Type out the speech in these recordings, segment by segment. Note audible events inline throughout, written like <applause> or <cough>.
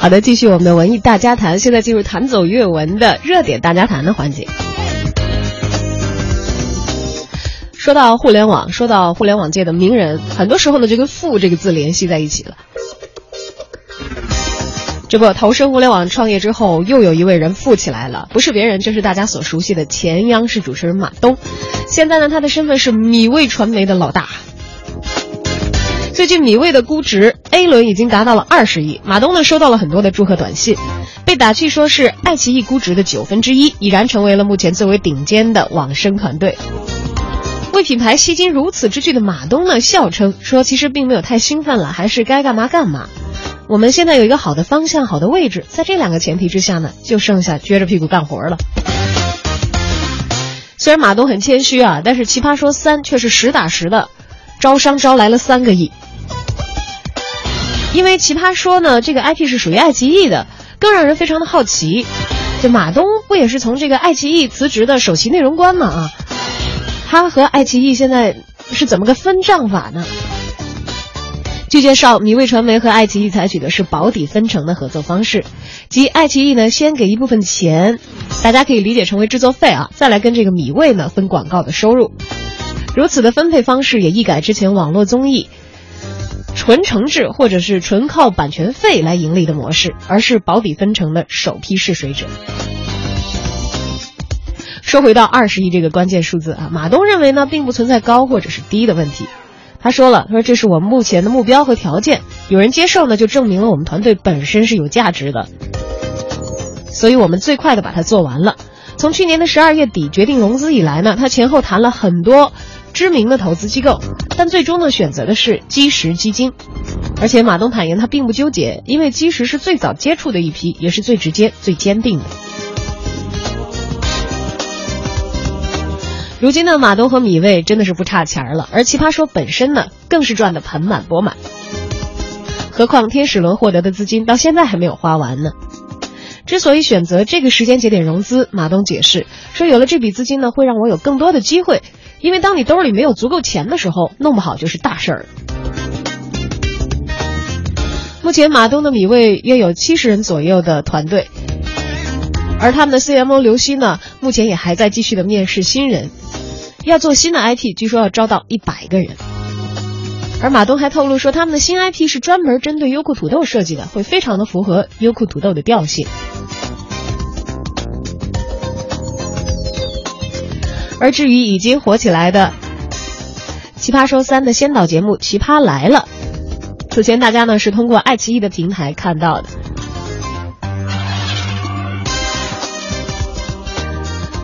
好的，继续我们的文艺大家谈，现在进入弹走阅文的热点大家谈的环节。说到互联网，说到互联网界的名人，很多时候呢就跟“富”这个字联系在一起了。这不，投身互联网创业之后，又有一位人富起来了，不是别人，就是大家所熟悉的前央视主持人马东。现在呢，他的身份是米味传媒的老大。最近米味的估值 A 轮已经达到了二十亿，马东呢收到了很多的祝贺短信，被打趣说是爱奇艺估值的九分之一，已然成为了目前最为顶尖的网生团队。为品牌吸金如此之巨的马东呢，笑称说其实并没有太兴奋了，还是该干嘛干嘛。我们现在有一个好的方向、好的位置，在这两个前提之下呢，就剩下撅着屁股干活了。虽然马东很谦虚啊，但是《奇葩说三》却是实打实的招商招来了三个亿。因为《奇葩说》呢，这个 IP 是属于爱奇艺的，更让人非常的好奇，这马东不也是从这个爱奇艺辞职的首席内容官吗？啊，他和爱奇艺现在是怎么个分账法呢？据介绍，米味传媒和爱奇艺采取的是保底分成的合作方式，即爱奇艺呢先给一部分钱，大家可以理解成为制作费啊，再来跟这个米味呢分广告的收入。如此的分配方式也一改之前网络综艺纯承制或者是纯靠版权费来盈利的模式，而是保底分成的首批试水者。说回到二十亿这个关键数字啊，马东认为呢并不存在高或者是低的问题。他说了：“他说这是我们目前的目标和条件，有人接受呢，就证明了我们团队本身是有价值的。所以我们最快的把它做完了。从去年的十二月底决定融资以来呢，他前后谈了很多知名的投资机构，但最终呢选择的是基石基金。而且马东坦言他并不纠结，因为基石是最早接触的一批，也是最直接、最坚定的。”如今呢，马东和米未真的是不差钱儿了，而奇葩说本身呢，更是赚得盆满钵满。何况天使轮获得的资金到现在还没有花完呢。之所以选择这个时间节点融资，马东解释说，有了这笔资金呢，会让我有更多的机会，因为当你兜里没有足够钱的时候，弄不好就是大事儿。目前马东的米未约有七十人左右的团队，而他们的 CMO 刘希呢，目前也还在继续的面试新人。要做新的 IP，据说要招到一百个人。而马东还透露说，他们的新 IP 是专门针对优酷土豆设计的，会非常的符合优酷土豆的调性。而至于已经火起来的《奇葩说三》的先导节目《奇葩来了》，此前大家呢是通过爱奇艺的平台看到的。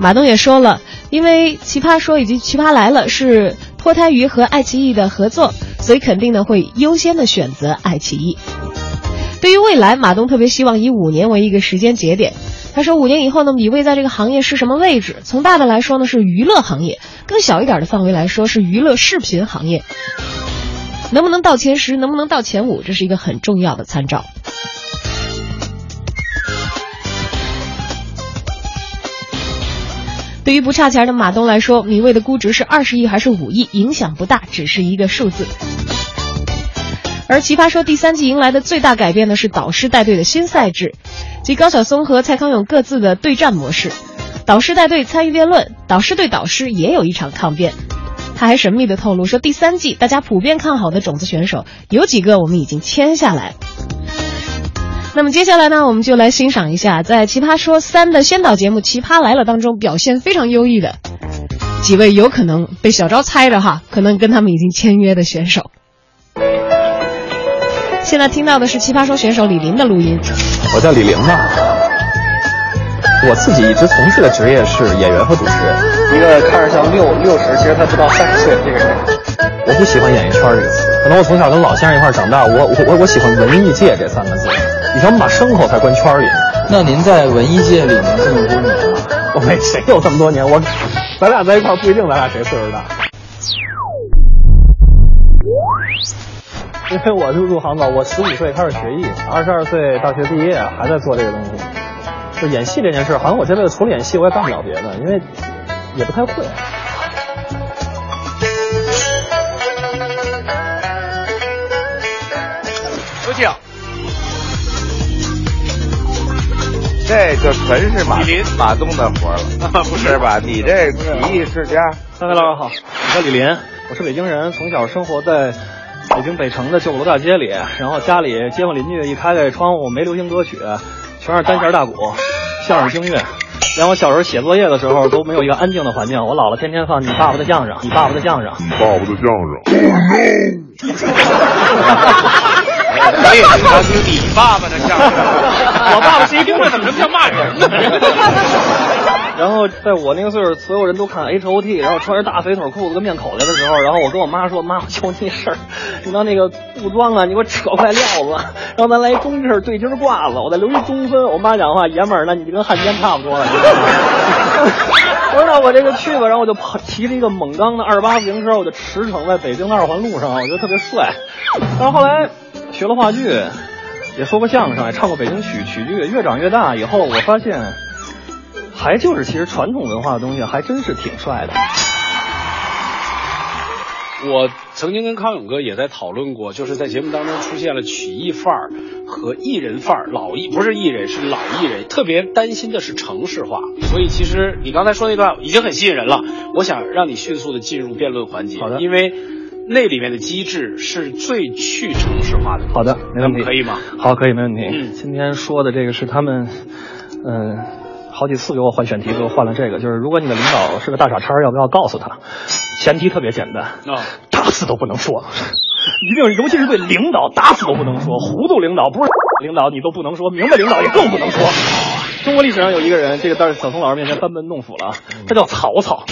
马东也说了。因为《奇葩说》以及《奇葩来了》是脱胎于和爱奇艺的合作，所以肯定呢会优先的选择爱奇艺。对于未来，马东特别希望以五年为一个时间节点。他说，五年以后呢，米未在这个行业是什么位置？从大的来说呢，是娱乐行业；更小一点的范围来说，是娱乐视频行业。能不能到前十，能不能到前五，这是一个很重要的参照。对于不差钱的马东来说，米未的估值是二十亿还是五亿，影响不大，只是一个数字。而《奇葩说》第三季迎来的最大改变呢，是导师带队的新赛制，即高晓松和蔡康永各自的对战模式，导师带队参与辩论，导师对导师也有一场抗辩。他还神秘的透露说，第三季大家普遍看好的种子选手有几个，我们已经签下来。那么接下来呢，我们就来欣赏一下在《奇葩说三》的先导节目《奇葩来了》当中表现非常优异的几位，有可能被小昭猜着哈，可能跟他们已经签约的选手。现在听到的是《奇葩说》选手李林的录音。我叫李林嘛，我自己一直从事的职业是演员和主持人。一个看着像六六十，其实他不到三十岁的这个人。我不喜欢演艺圈这个词，可能我从小跟老先生一块长大，我我我我喜欢文艺界这三个字。以前我们把牲口才关圈里。那您在文艺界里面这么多年了，<laughs> 我没谁有这么多年。我，咱俩在一块不一定咱俩谁岁数大。因为我就入行早，我十五岁开始学艺，二十二岁大学毕业还在做这个东西。就演戏这件事，好像我这辈子除了演戏，我也干不了别的，因为也不太会。有请。这就纯是马马东的活了，<laughs> 不是吧？你这奇异世家。三位老师好，我叫李林，我是北京人，从小生活在北京北城的旧鼓楼大街里，然后家里街坊邻居一开开窗户，没流行歌曲，全是单弦大鼓、相声、京乐。连我小时候写作业的时候都没有一个安静的环境，我姥姥天天放你爸爸的相声，你爸爸的相声，你爸爸的相声。我也经常听你爸爸的相声，我爸爸是一听这怎么像骂人呢？<laughs> 然后在我那个岁数，所有人都看 H O T，然后穿着大肥腿裤子跟面口袋的时候，然后我跟我妈说：“妈，我求你事儿，你到那个布装啊，你给我扯块料子，然后咱来一中式对襟褂子，我再留一中分。”我妈讲话爷们儿，那你就跟汉奸差不多了。你知道吗我说那我这个去吧，然后我就跑骑着一个猛刚的二八自行车，我就驰骋在北京的二环路上，我觉得特别帅。然后后来。学了话剧，也说过相声，也唱过北京曲曲剧。越长越大以后，我发现，还就是其实传统文化的东西还真是挺帅的。我曾经跟康永哥也在讨论过，就是在节目当中出现了曲艺范儿和艺人范儿，老艺不是艺人是老艺人，特别担心的是城市化。所以其实你刚才说那段已经很吸引人了，我想让你迅速的进入辩论环节。好的，因为。那里面的机制是最去城市化的。好的，没问题，可以吗？好，可以，没问题。嗯，今天说的这个是他们，嗯，好几次给我换选题，给我换了这个，就是如果你的领导是个大傻叉，要不要告诉他？前提特别简单，啊，打死都不能说，一定，尤其是对领导，打死都不能说。糊涂领导不是领导，你都不能说，明白领导也更不能说。中国历史上有一个人，这个在小松老师面前班门弄斧了，他叫曹操。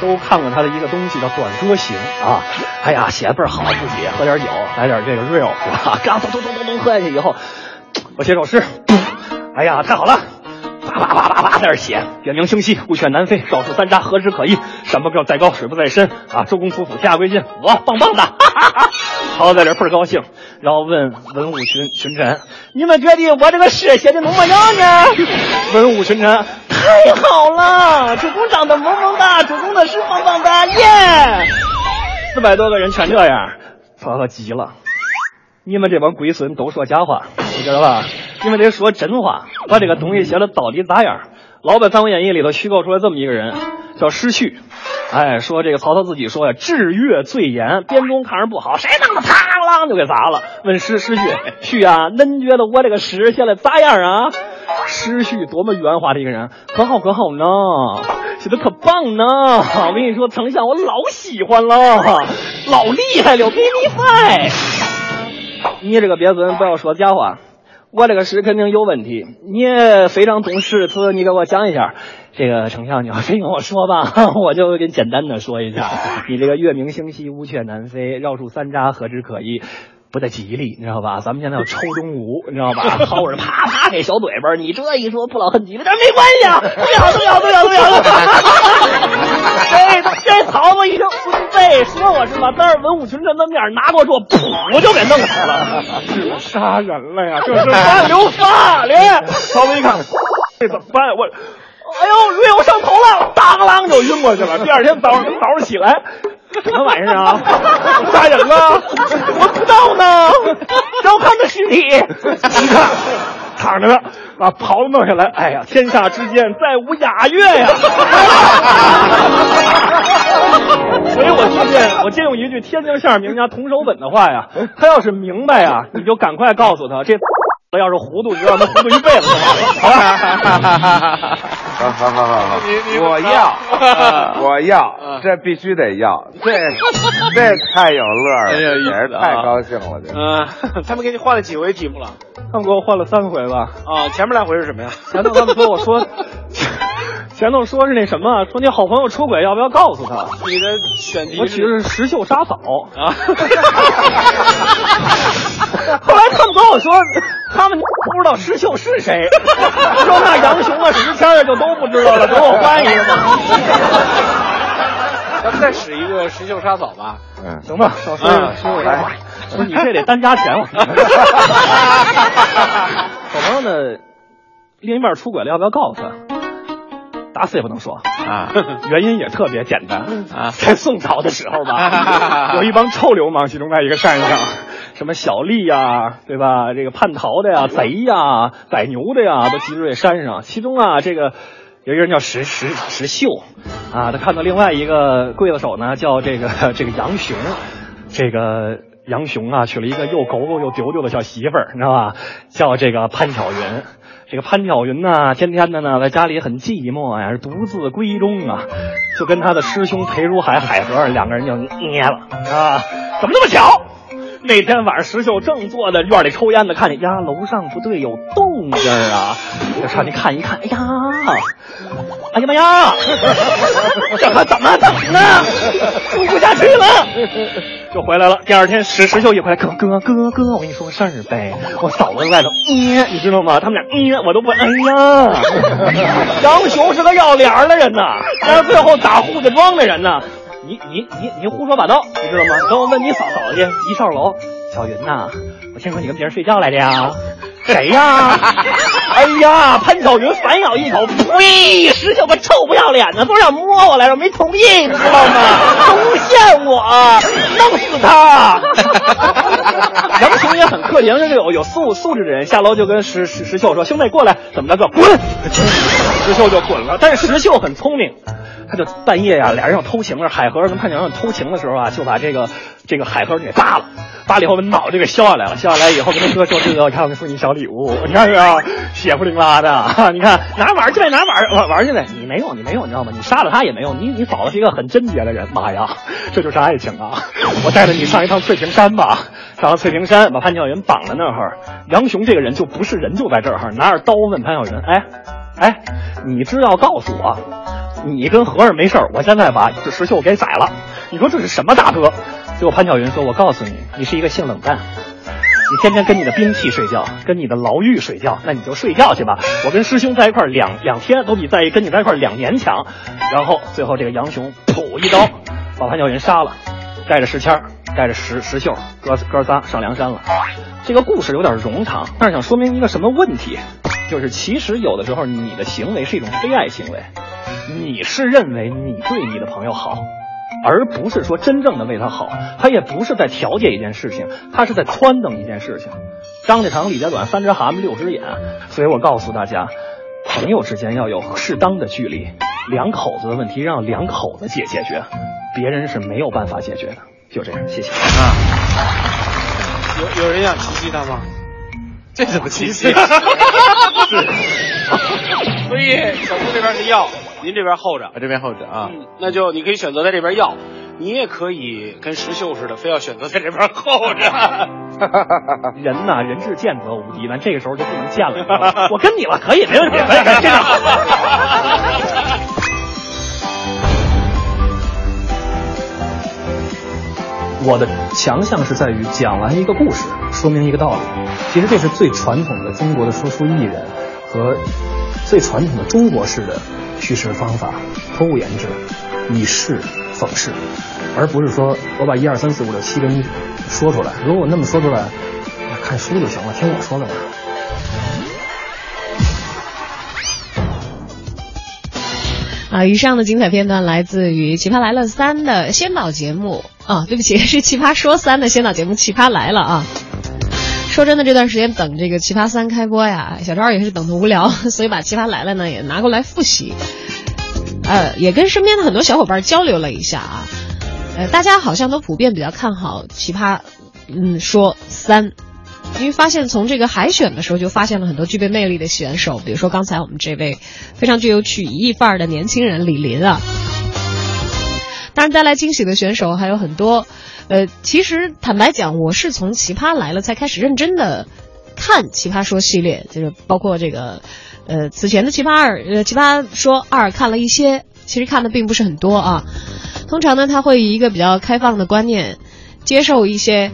都看过他的一个东西叫《短歌行》啊，哎呀，写的倍儿好，自己喝点酒，来点这个 real，是吧？刚咚咚咚咚咚喝下去以后，我写首诗，哎呀，太好了，叭叭叭叭在那写，点名清晰，乌鹊南飞，少数三札，何时可依？山不高，在高，水不在深啊！周公吐哺，天下归心，我棒棒的，哈哈哈！曹在这倍儿高兴，然后问文武群群臣：“你们觉得我这个诗写的怎么样呢？” <laughs> 文武群臣。太好了，主公长得萌萌哒，主公的诗棒棒哒，耶！四百多个人全这样，曹操急了。你们这帮龟孙都说假话，你知道吧？你们得说真话。我这个东西写的到底咋样？老版《三国演义》里头虚构出来这么一个人，叫师旭。哎，说这个曹操自己说呀，制乐最严，编钟看着不好，谁弄的嘡啷就给砸了。问师师旭，旭啊，恁觉得我这个诗写的咋样啊？诗序多么圆滑的一个人，可好可好呢，写的可棒呢！我跟你说，丞相我老喜欢了，老厉害了，给你拜。你这个鳖孙不要说假话，我这个诗肯定有问题。你也非常懂诗词，你给我讲一下。这个丞相，你要非跟我说吧，<laughs> 我就给你简单的说一下。你这个月明星稀，乌鹊南飞，绕树三匝，何枝可依？不太吉利，你知道吧？咱们现在要抽中午，你知道吧？<laughs> 薅着啪啪给小嘴巴，你这一说不老恨吉利，但是没关系啊，都要都要都要都要。<laughs> <laughs> 这这曹操一听，对，说我是吧？当着文武群臣的面拿过桌，噗就给弄死了，是杀人了呀！这是犯留法哩。曹操一看，这怎么办？我，哎呦，略我上头了，当啷就晕过去了。第二天早上早上起来。什么玩意儿啊？<laughs> 杀人了？我不知道呢。要看的尸体，你看躺着呢，把袍子弄下来。哎呀，天下之间再无雅乐呀！<laughs> 所以我推荐，我借用一句天津相声名家童守本的话呀，他要是明白呀，你就赶快告诉他这。<laughs> 他要是糊涂，你就让他糊涂一辈子好吧？好好好好好，我要，我要，这必须得要，这 <laughs> 这太有乐了，也是太高兴了，这。嗯，他们给你换了几回题目了？他们给我换了三回吧？啊，前面两回是什么呀？前头他们说我说。<laughs> 前头说是那什么，说你好朋友出轨，要不要告诉他？你的选题我取的是石秀杀嫂啊。<laughs> 后来他们跟我说，他们不知道石秀是谁，说那杨雄啊、石谦啊就都不知道了，给我翻译吧。<laughs> 咱们再使一个石秀杀嫂吧。嗯，行吧，老师，师傅来。不是你这得单加钱，我。<laughs> 好朋友呢，另一半出轨了，要不要告诉他？打死也不能说。啊，原因也特别简单啊，在宋朝的时候吧，有一帮臭流氓集中在一个山上，什么小吏呀，对吧？这个叛逃的呀、贼呀、宰牛的呀，都集中在山上。其中啊，这个有一个人叫石石石秀，啊，他看到另外一个刽子手呢，叫这个这个杨雄，这个。杨雄啊，娶了一个又狗狗又丢丢的小媳妇儿，你知道吧？叫这个潘巧云。这个潘巧云呢，天天的呢，在家里很寂寞呀，是独自闺中啊，就跟他的师兄裴如海海和两个人就捏了啊。怎么那么巧？那天晚上，石秀正坐在院里抽烟呢，看见呀，楼上不对，有动静啊，就上去看一看。哎呀，哎呀妈呀，这可怎么整呢？住不下去了。就回来了。第二天，石石秀一回来，哥哥哥哥，我跟你说个事儿呗。我嫂子在外头捏，你知道吗？他们俩捏，我都不。哎呀，杨雄是个要脸的人呐，但是最后打扈家庄的人呢？你你你你胡说八道，你知道吗？等我问你嫂嫂去，一上楼，小云呐，我听说你跟别人睡觉来着呀？谁呀？<laughs> 哎呀，潘巧云反咬一口，呸！石秀个臭不要脸的，都想摸我来着，没同意，你知道吗？<laughs> 诬陷我，弄死他！<laughs> 杨雄也很客气，是有有素素质的人，下楼就跟石石石秀说：“兄弟，过来，怎么着？给我滚！”石秀就滚了。但是石秀很聪明，他就半夜呀，俩人要偷情了，海和尚跟潘巧云偷情的时候啊，就把这个这个海和尚给扒了。扒了以后，把脑袋给削下来了。削下来以后，跟他哥说：“哥，我看我给送你小礼物，你看啊，血不淋拉的。你看哪玩去呗，哪玩玩玩去呗。你没有，你没有，你知道吗？你杀了他也没用。你你嫂子是一个很贞洁的人。妈呀，这就是爱情啊！我带着你上一趟翠屏山吧。上了翠屏山，把潘巧云绑在那儿。杨雄这个人就不是人，就在这儿，拿着刀问潘巧云：哎哎，你知道告诉我，你跟和尚没事我现在把这石秀给宰了。你说这是什么大哥？”结果潘巧云说：“我告诉你，你是一个性冷淡，你天天跟你的兵器睡觉，跟你的牢狱睡觉，那你就睡觉去吧。我跟师兄在一块两两天，都比在跟你在一块两年强。然后最后这个杨雄噗一刀把潘巧云杀了，带着石谦，带着石石秀，哥哥仨上梁山了。这个故事有点冗长，但是想说明一个什么问题，就是其实有的时候你的行为是一种非爱行为，你是认为你对你的朋友好。”而不是说真正的为他好，他也不是在调解一件事情，他是在宽等一件事情。张家长李家短，三只蛤蟆六只眼。所以我告诉大家，朋友之间要有适当的距离，两口子的问题让两口子解解决，别人是没有办法解决的。就这样，谢谢。啊，有有人想奇袭他吗？这怎么奇袭？<laughs> 是。<laughs> 所以小姑这边是要。您这边候着，我这边候着啊，那就你可以选择在这边要，你也可以跟石秀似的，非要选择在这边候着。<laughs> 人呐，人至贱则无敌，咱这个时候就不能贱了。<laughs> 我跟你了，可以，没问题，可以，这样。<laughs> 我的强项是在于讲完一个故事，说明一个道理。其实这是最传统的中国的说书艺人和最传统的中国式的。叙事方法，脱物言之，以事讽事，而不是说我把一二三四五六七个你说出来。如果我那么说出来，看书就行了，听我说的嘛？啊，以上的精彩片段来自于《奇葩来了三》的先导节目啊，对不起，<laughs> 是《奇葩说三》的先导节目《奇葩来了》啊。说真的，这段时间等这个《奇葩三》开播呀，小赵也是等的无聊，<laughs> 所以把《奇葩来了》呢也拿过来复习，呃，也跟身边的很多小伙伴交流了一下啊，呃，大家好像都普遍比较看好《奇葩》，嗯，说三，因为发现从这个海选的时候就发现了很多具备魅力的选手，比如说刚才我们这位非常具有曲艺范儿的年轻人李林啊，当然带来惊喜的选手还有很多。呃，其实坦白讲，我是从《奇葩来了》才开始认真的看《奇葩说》系列，就是包括这个，呃，此前的《奇葩二》呃，《奇葩说二》看了一些，其实看的并不是很多啊。通常呢，他会以一个比较开放的观念，接受一些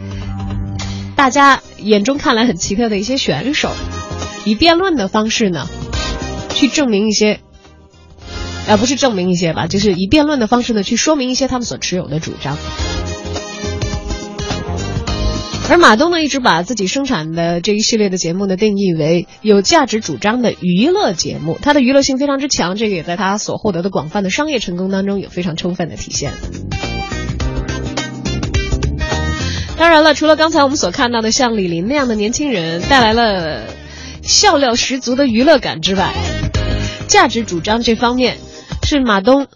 大家眼中看来很奇特的一些选手，以辩论的方式呢，去证明一些，呃，不是证明一些吧，就是以辩论的方式呢，去说明一些他们所持有的主张。而马东呢，一直把自己生产的这一系列的节目呢定义为有价值主张的娱乐节目，它的娱乐性非常之强，这个也在他所获得的广泛的商业成功当中有非常充分的体现。当然了，除了刚才我们所看到的像李林那样的年轻人带来了笑料十足的娱乐感之外，价值主张这方面是马东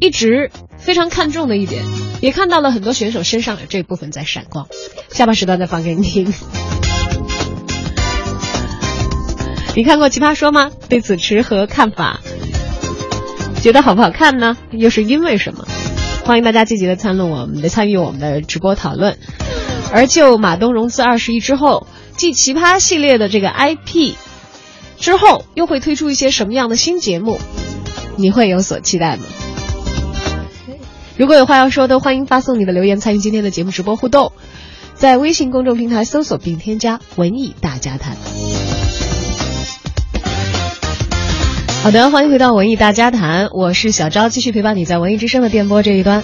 一直非常看重的一点，也看到了很多选手身上有这部分在闪光。下半时段再放给你听。<laughs> 你看过《奇葩说》吗？对此持何看法？觉得好不好看呢？又是因为什么？欢迎大家积极的参与我们的参与我们的直播讨论。而就马东融资二十亿之后，继奇葩系列的这个 IP 之后，又会推出一些什么样的新节目？你会有所期待吗？如果有话要说，都欢迎发送你的留言参与今天的节目直播互动，在微信公众平台搜索并添加“文艺大家谈”。好的，欢迎回到文艺大家谈，我是小昭，继续陪伴你在文艺之声的电波这一端。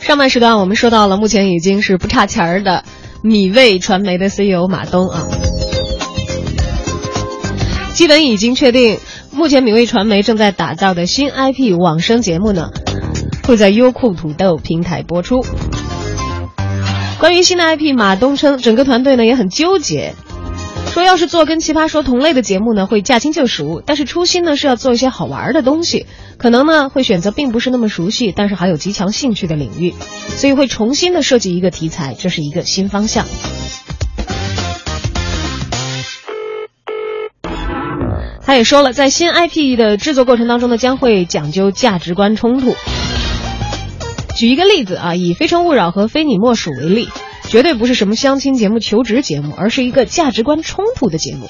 上半时段我们说到了，目前已经是不差钱儿的米味传媒的 CEO 马东啊，基本已经确定，目前米味传媒正在打造的新 IP 网声节目呢，会在优酷土豆平台播出。关于新的 IP，马东称整个团队呢也很纠结。说要是做跟奇葩说同类的节目呢，会驾轻就熟，但是初心呢是要做一些好玩的东西，可能呢会选择并不是那么熟悉，但是还有极强兴趣的领域，所以会重新的设计一个题材，这是一个新方向。他也说了，在新 IP 的制作过程当中呢，将会讲究价值观冲突。举一个例子啊，以《非诚勿扰》和《非你莫属》为例。绝对不是什么相亲节目、求职节目，而是一个价值观冲突的节目。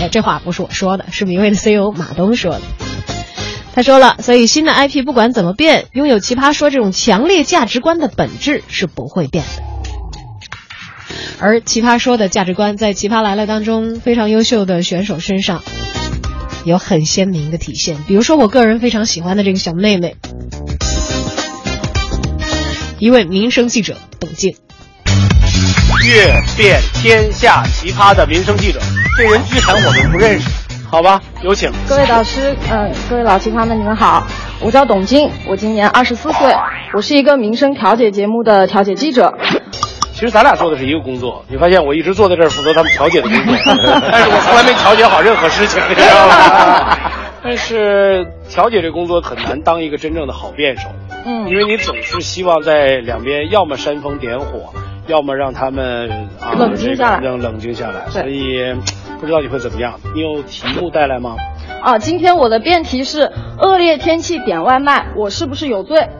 哎，这话不是我说的，是米未的 CEO 马东说的。他说了，所以新的 IP 不管怎么变，拥有奇葩说这种强烈价值观的本质是不会变的。而奇葩说的价值观，在《奇葩来了》当中非常优秀的选手身上有很鲜明的体现。比如说，我个人非常喜欢的这个小妹妹，一位民生记者董静。阅遍天下奇葩的民生记者，这人居然我们不认识，好吧，有请各位导师，嗯，各位老奇葩们，你们好，我叫董静，我今年二十四岁，我是一个民生调解节目的调解记者。其实咱俩做的是一个工作，你发现我一直坐在这儿负责他们调解的工作，<laughs> 但是我从来没调解好任何事情，你知道吗？<laughs> 但是调解这工作很难当一个真正的好辩手，嗯，因为你总是希望在两边要么煽风点火。要么让他们啊冷静下来，让冷静下来。所以不知道你会怎么样？你有题目带来吗？啊，今天我的辩题是恶劣天气点外卖，我是不是有罪？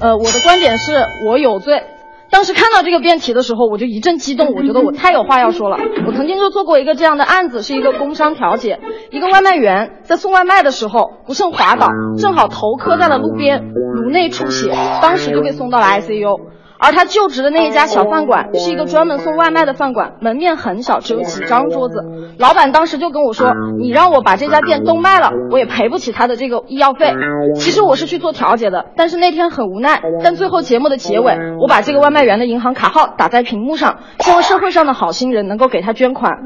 呃，我的观点是我有罪。当时看到这个辩题的时候，我就一阵激动，我觉得我太有话要说了。我曾经就做过一个这样的案子，是一个工伤调解，一个外卖员在送外卖的时候不慎滑倒，正好头磕在了路边，颅内出血，当时就被送到了 ICU。而他就职的那一家小饭馆是一个专门送外卖的饭馆，门面很小，只有几张桌子。老板当时就跟我说：“你让我把这家店都卖了，我也赔不起他的这个医药费。”其实我是去做调解的，但是那天很无奈。但最后节目的结尾，我把这个外卖员的银行卡号打在屏幕上，希望社会上的好心人能够给他捐款。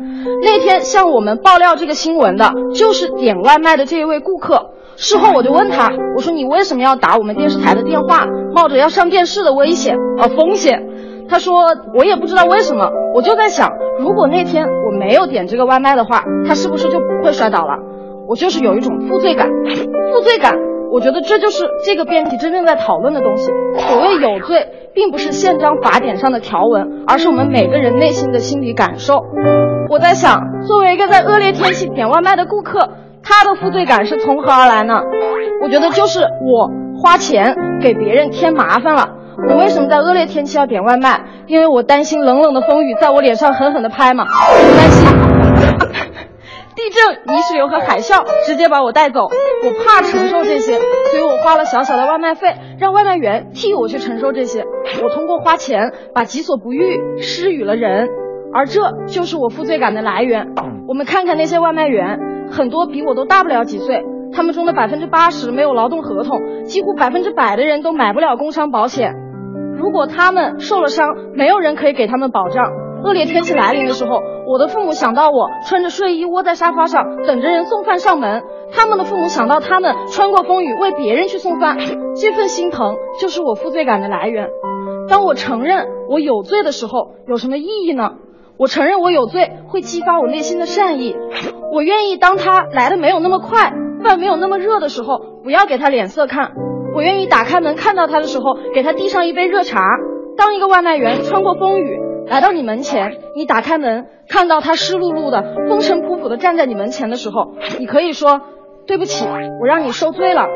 那天向我们爆料这个新闻的，就是点外卖的这一位顾客。事后我就问他，我说你为什么要打我们电视台的电话，冒着要上电视的危险啊风险？他说我也不知道为什么，我就在想，如果那天我没有点这个外卖的话，他是不是就不会摔倒了？我就是有一种负罪感，负罪感，我觉得这就是这个辩题真正在讨论的东西。所谓有罪，并不是宪章法典上的条文，而是我们每个人内心的心理感受。我在想，作为一个在恶劣天气点外卖的顾客。他的负罪感是从何而来呢？我觉得就是我花钱给别人添麻烦了。我为什么在恶劣天气要点外卖？因为我担心冷冷的风雨在我脸上狠狠的拍嘛。我担心地震、泥石流和海啸直接把我带走。我怕承受这些，所以我花了小小的外卖费，让外卖员替我去承受这些。我通过花钱把己所不欲施予了人，而这就是我负罪感的来源。我们看看那些外卖员。很多比我都大不了几岁，他们中的百分之八十没有劳动合同，几乎百分之百的人都买不了工伤保险。如果他们受了伤，没有人可以给他们保障。恶劣天气来临的时候，我的父母想到我穿着睡衣窝在沙发上等着人送饭上门，他们的父母想到他们穿过风雨为别人去送饭，<clears throat> 这份心疼就是我负罪感的来源。当我承认我有罪的时候，有什么意义呢？我承认我有罪，会激发我内心的善意。我愿意当他来的没有那么快，饭没有那么热的时候，不要给他脸色看。我愿意打开门看到他的时候，给他递上一杯热茶。当一个外卖员穿过风雨来到你门前，你打开门看到他湿漉漉的、风尘仆仆的站在你门前的时候，你可以说对不起，我让你受罪了。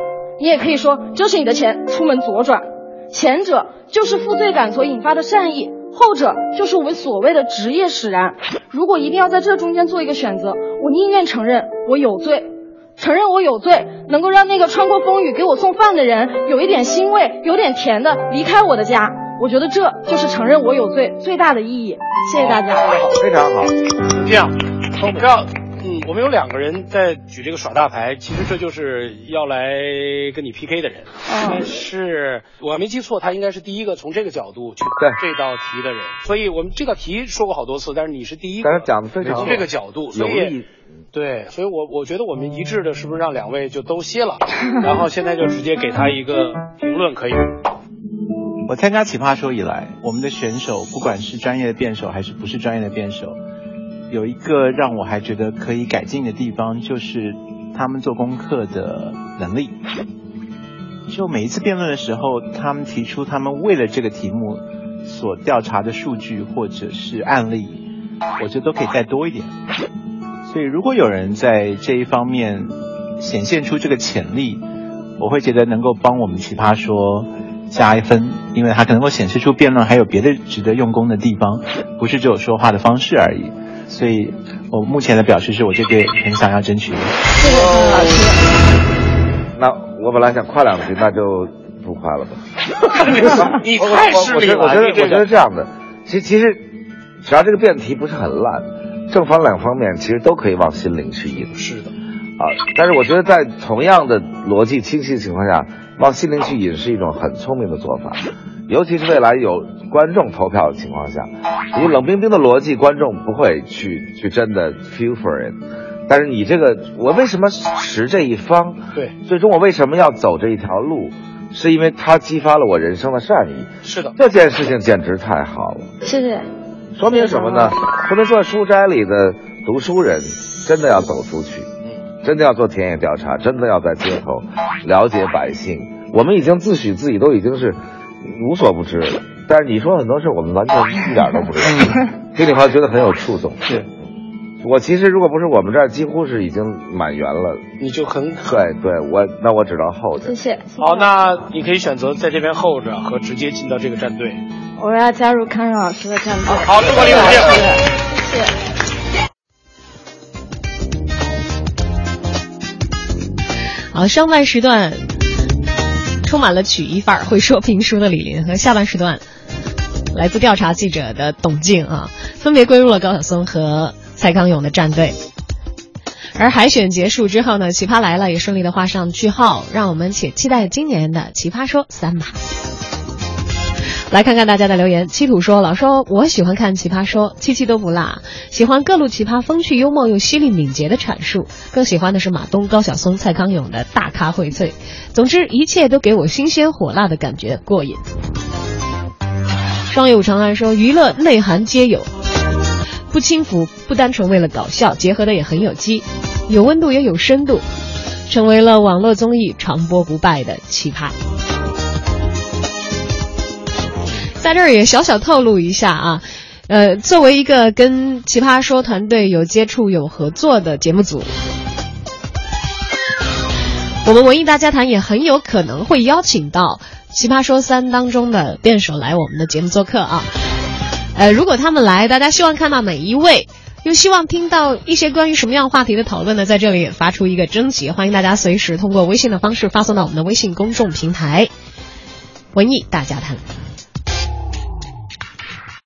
你也可以说这是你的钱，出门左转。前者就是负罪感所引发的善意。后者就是我们所谓的职业使然。如果一定要在这中间做一个选择，我宁愿承认我有罪，承认我有罪，能够让那个穿过风雨给我送饭的人有一点欣慰，有点甜的离开我的家。我觉得这就是承认我有罪最大的意义。谢谢大家。非常好，就这样，我要。嗯，我们有两个人在举这个耍大牌，其实这就是要来跟你 PK 的人。但是我没记错，他应该是第一个从这个角度去对这道题的人。所以我们这道题说过好多次，但是你是第一个。但是讲的非常从这个角度，所以对，所以我我觉得我们一致的是不是让两位就都歇了，然后现在就直接给他一个评论可以。我参加奇葩说以来，我们的选手不管是专业的辩手还是不是专业的辩手，有一个让我还觉得可以改进的地方，就是他们做功课的能力。就每一次辩论的时候，他们提出他们为了这个题目所调查的数据或者是案例，我觉得都可以再多一点。所以如果有人在这一方面显现出这个潜力，我会觉得能够帮我们奇葩说加一分，因为他可能够显示出辩论还有别的值得用功的地方，不是只有说话的方式而已。所以我目前的表示是我这边很想要争取的。谢谢陈老师。那我本来想夸两句，那就不夸了吧。<laughs> 你我太失礼了，我我觉得我觉得我觉得这样的，其其实只要这个辩题不是很烂，正反两方面其实都可以往心灵去引。是的，啊，但是我觉得在同样的逻辑清晰的情况下，往心灵去引是一种很聪明的做法，尤其是未来有观众投票的情况下，你冷冰冰的逻辑，观众不会去去真的 feel for it。但是你这个，我为什么持这一方？对，最终我为什么要走这一条路？是因为它激发了我人生的善意。是的，这件事情简直太好了。谢谢。说明什么呢？说明说书斋里的读书人真的要走出去，真的要做田野调查，真的要在街头了解百姓。我们已经自诩自己都已经是无所不知了，但是你说很多事我们完全 <laughs> 一点都不知道。<laughs> 听你话觉得很有触动。是，我其实如果不是我们这儿几乎是已经满员了，你就很对对，我那我只能候着谢。谢。好，那你可以选择在这边候着和直接进到这个战队。我要加入康永老师的战队。好，中国领导见。谢谢。好，上半时段充满了曲艺范儿，会说评书的李林和下半时段来自调查记者的董静啊，分别归入了高晓松和蔡康永的战队。而海选结束之后呢，《奇葩来了》也顺利的画上句号，让我们且期待今年的《奇葩说》三吧。来看看大家的留言。七土说：“老说我喜欢看《奇葩说》，七七都不落，喜欢各路奇葩风趣幽默又犀利敏捷的阐述，更喜欢的是马东、高晓松、蔡康永的大咖荟萃。总之，一切都给我新鲜火辣的感觉，过瘾。”双友长安说：“娱乐内涵皆有，不轻浮，不单纯为了搞笑，结合的也很有机，有温度也有深度，成为了网络综艺传播不败的奇葩。”在这儿也小小透露一下啊，呃，作为一个跟奇葩说团队有接触、有合作的节目组，我们文艺大家谈也很有可能会邀请到《奇葩说三》当中的辩手来我们的节目做客啊。呃，如果他们来，大家希望看到哪一位？又希望听到一些关于什么样话题的讨论呢？在这里也发出一个征集，欢迎大家随时通过微信的方式发送到我们的微信公众平台“文艺大家谈”。